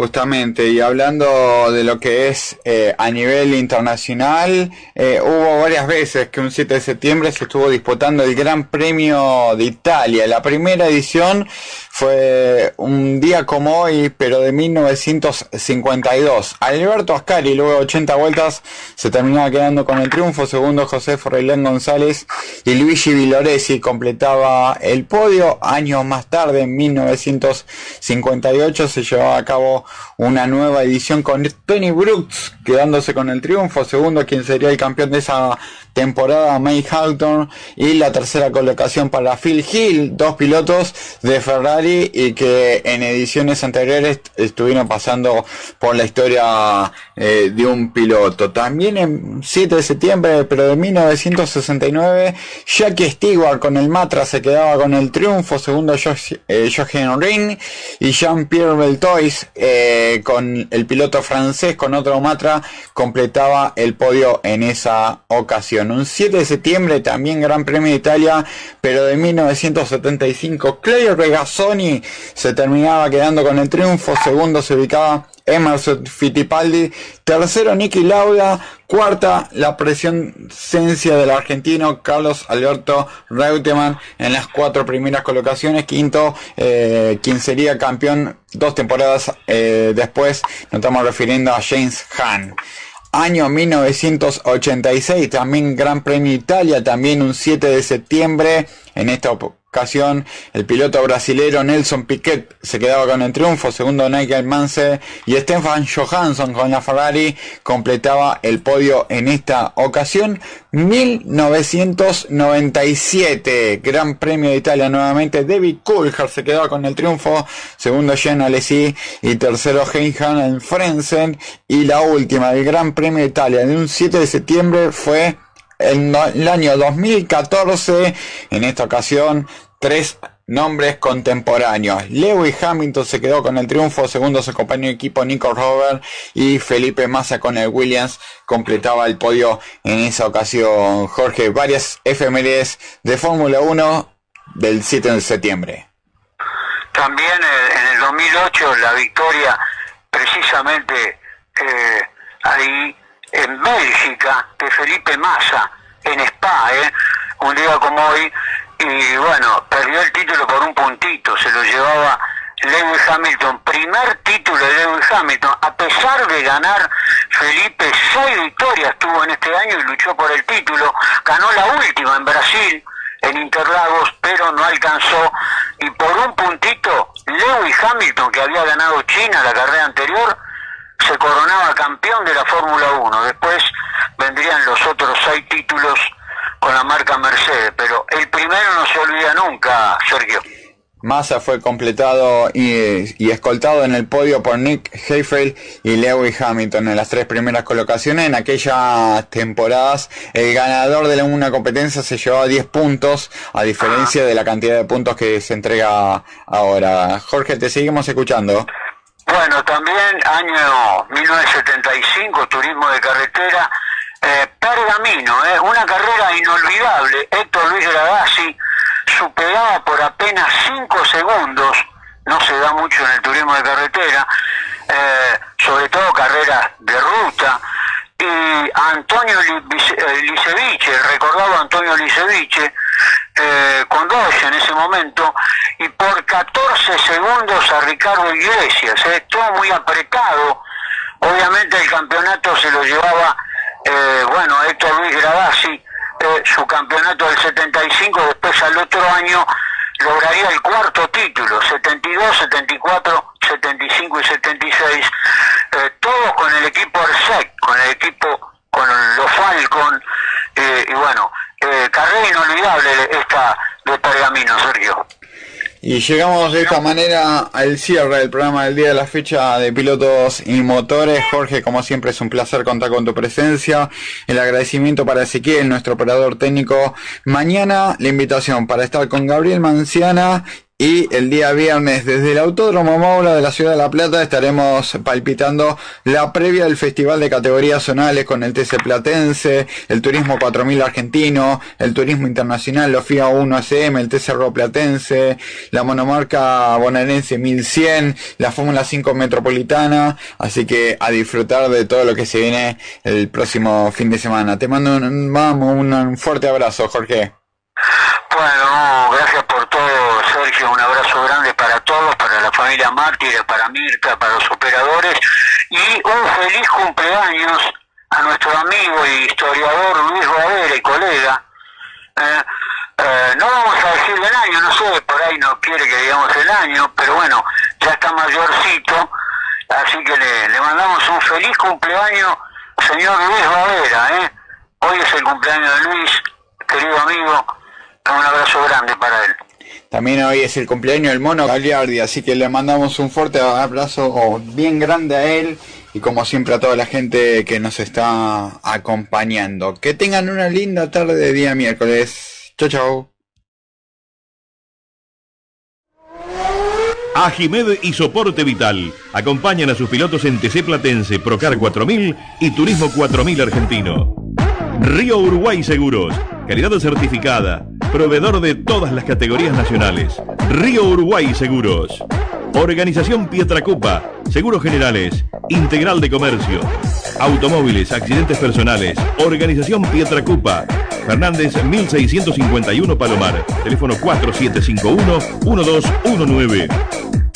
Justamente, y hablando de lo que es eh, a nivel internacional, eh, hubo varias veces que un 7 de septiembre se estuvo disputando el Gran Premio de Italia. La primera edición fue un día como hoy, pero de 1952. Alberto Ascari, luego de 80 vueltas, se terminaba quedando con el triunfo. Segundo, José Forreilán González y Luigi Villoresi completaba el podio. Años más tarde, en 1958, se llevaba a cabo una nueva edición con Tony Brooks quedándose con el triunfo. Segundo, quien sería el campeón de esa temporada, May Halton. Y la tercera colocación para Phil Hill, dos pilotos de Ferrari y que en ediciones anteriores estuvieron pasando por la historia eh, de un piloto. También en 7 de septiembre, pero de 1969, Jackie Stewart con el Matra se quedaba con el triunfo. Segundo, eh, Jochen Ring y Jean-Pierre Beltois. Eh, con el piloto francés, con otro Matra, completaba el podio en esa ocasión. Un 7 de septiembre, también Gran Premio de Italia, pero de 1975, Claudio Regazzoni se terminaba quedando con el triunfo. Segundo se ubicaba Emerson Fittipaldi, tercero Nicky Lauda, cuarta la presencia del argentino Carlos Alberto Reutemann en las cuatro primeras colocaciones, quinto eh, quien sería campeón dos temporadas eh, después, nos estamos refiriendo a James Hahn. Año 1986, también Gran Premio Italia, también un 7 de septiembre, en esta ocasión, el piloto brasilero Nelson Piquet se quedaba con el triunfo, segundo Nigel Mansell y Stefan Johansson con la Ferrari completaba el podio en esta ocasión. 1997, Gran Premio de Italia nuevamente, David Coulthard se quedaba con el triunfo, segundo Jean Alesi y tercero Heinz Frenzen y la última, el Gran Premio de Italia de un 7 de septiembre fue el, el año 2014, en esta ocasión, tres nombres contemporáneos. Lewis Hamilton se quedó con el triunfo, segundo su compañero de equipo Nico Robert y Felipe Massa con el Williams completaba el podio en esa ocasión. Jorge, varias efemérides de Fórmula 1 del 7 de septiembre. También eh, en el 2008 la victoria precisamente eh, ahí en Bélgica de Felipe Massa en Spa, ¿eh? un día como hoy, y bueno, perdió el título por un puntito, se lo llevaba Lewis Hamilton, primer título de Lewis Hamilton, a pesar de ganar Felipe seis victorias tuvo en este año y luchó por el título, ganó la última en Brasil, en Interlagos, pero no alcanzó y por un puntito Lewis Hamilton, que había ganado China la carrera anterior, se coronaba campeón de la Fórmula 1. Después vendrían los otros seis títulos con la marca Mercedes, pero el primero no se olvida nunca, Sergio. Massa fue completado y, escoltado en el podio por Nick Heifel y Lewis Hamilton en las tres primeras colocaciones. En aquellas temporadas, el ganador de una competencia se llevaba 10 puntos, a diferencia de la cantidad de puntos que se entrega ahora. Jorge, te seguimos escuchando. Bueno, también año 1975, turismo de carretera, eh, Pergamino, eh, una carrera inolvidable. Héctor Luis Gradasi superaba por apenas 5 segundos, no se da mucho en el turismo de carretera, eh, sobre todo carreras de ruta. Y Antonio Liceviche, recordado Antonio Liceviche, eh, con dos en ese momento, y por 14 segundos a Ricardo Iglesias, eh, todo muy apretado. Obviamente el campeonato se lo llevaba, eh, bueno, Héctor Luis Gradasi, eh, su campeonato del 75, después al otro año lograría el cuarto título, 72, 74, 75 y 76, eh, todos con el equipo ARSEC, con el equipo, con los Falcon, eh, y bueno, eh, carrera inolvidable esta de Pergamino, Sergio. Y llegamos de esta manera al cierre del programa del día de la fecha de pilotos y motores. Jorge, como siempre es un placer contar con tu presencia. El agradecimiento para Ezequiel, nuestro operador técnico. Mañana la invitación para estar con Gabriel Manciana Y el día viernes desde el Autódromo Maula de la Ciudad de La Plata estaremos palpitando la previa del Festival de Categorías Zonales con el TC Platense, el Turismo 4000 Argentino, el Turismo Internacional, los FIA 1 SM, el TC Ro Platense, la monomarca bonaerense 1100, la Fórmula 5 Metropolitana. Así que a disfrutar de todo lo que se viene el próximo fin de semana. Te mando un, un fuerte abrazo, Jorge. Bueno, gracias por Un abrazo grande para todos, para la familia Mártires, para Mirta, para los operadores. Y un feliz cumpleaños a nuestro amigo y historiador Luis Ravera y colega. Eh, eh, no vamos a decirle el año, no sé, por ahí no quiere que digamos el año, pero bueno, ya está mayorcito, así que le, mandamos un feliz cumpleaños, señor Luis Ravera. ¿eh? Hoy es el cumpleaños de Luis, querido amigo, un abrazo grande para él. También hoy es el cumpleaños del mono Gagliardi, así que le mandamos un fuerte abrazo bien grande a él y como siempre a toda la gente que nos está acompañando. Que tengan una linda tarde de día miércoles. Chau chau. Ajimed y Soporte Vital acompañan a sus pilotos en TC Platense, Procar 4000 y Turismo 4000 Argentino. Río Uruguay Seguros, calidad certificada, proveedor de todas las categorías nacionales. Río Uruguay Seguros. Organización Pietracupa, Seguros Generales, Integral de Comercio, Automóviles, Accidentes Personales, Organización Pietracupa, Fernández 1651 Palomar, teléfono 4751-1219.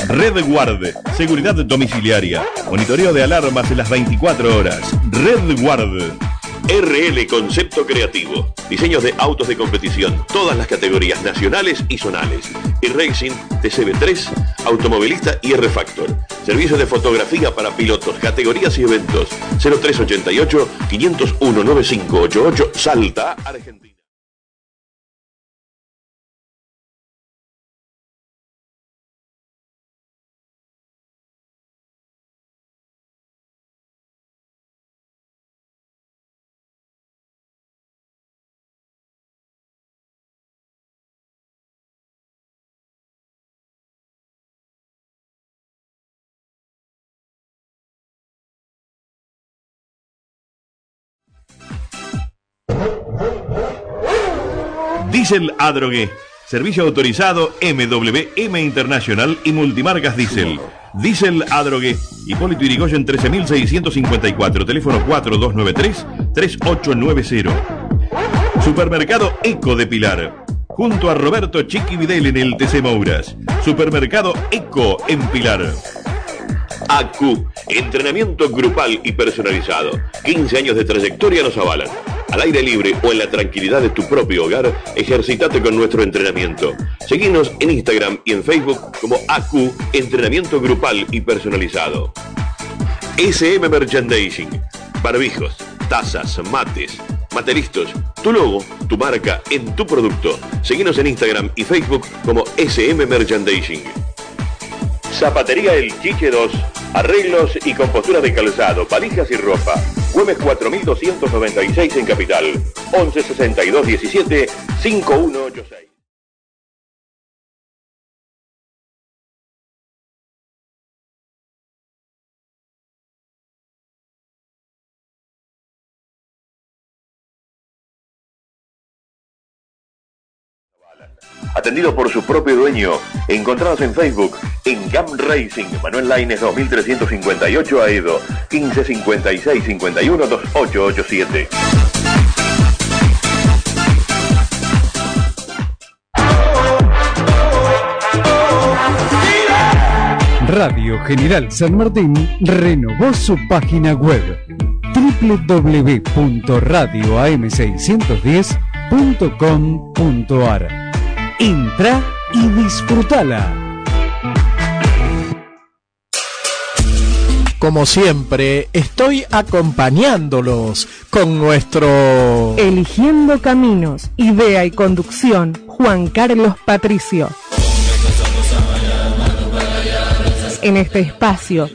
Red Guard, seguridad domiciliaria, monitoreo de alarmas en las 24 horas. Red Guard. RL Concepto Creativo. Diseños de autos de competición, todas las categorías nacionales y zonales. Y Racing, TCB3, Automovilista y R-Factor. Servicio de fotografía para pilotos, categorías y eventos. 0388 501 9588 Salta, Argentina. Diesel Adrogué. Servicio autorizado MWM Internacional y Multimarcas Diesel. Diesel Adrogué. Hipólito Yrigoyen 13654. Teléfono 4293-3890. Supermercado Eco de Pilar. Junto a Roberto Chiqui Videl en el TC Mouras. Supermercado Eco en Pilar. ACU, entrenamiento grupal y personalizado. 15 años de trayectoria nos avalan. Al aire libre o en la tranquilidad de tu propio hogar, ejercitate con nuestro entrenamiento. Seguinos en Instagram y en Facebook como ACU, entrenamiento grupal y personalizado. SM Merchandising, barbijos, tazas, mates, materistos, tu logo, tu marca en tu producto. Seguinos en Instagram y Facebook como SM Merchandising. Zapatería El Chiche 2. Arreglos y compostura de calzado, valijas y ropa. Güemes 4296 en Capital. 11 62 17 5186. Atendido por su propio dueño. Encontrados en Facebook en GAM Racing, Manuel Laines 2358 Aedo, 1556 51 2887. Radio General San Martín renovó su página web www.radioam610.com.ar. Entra y disfrútala. Como siempre, estoy acompañándolos con nuestro Eligiendo Caminos, idea y conducción, Juan Carlos Patricio. En este espacio,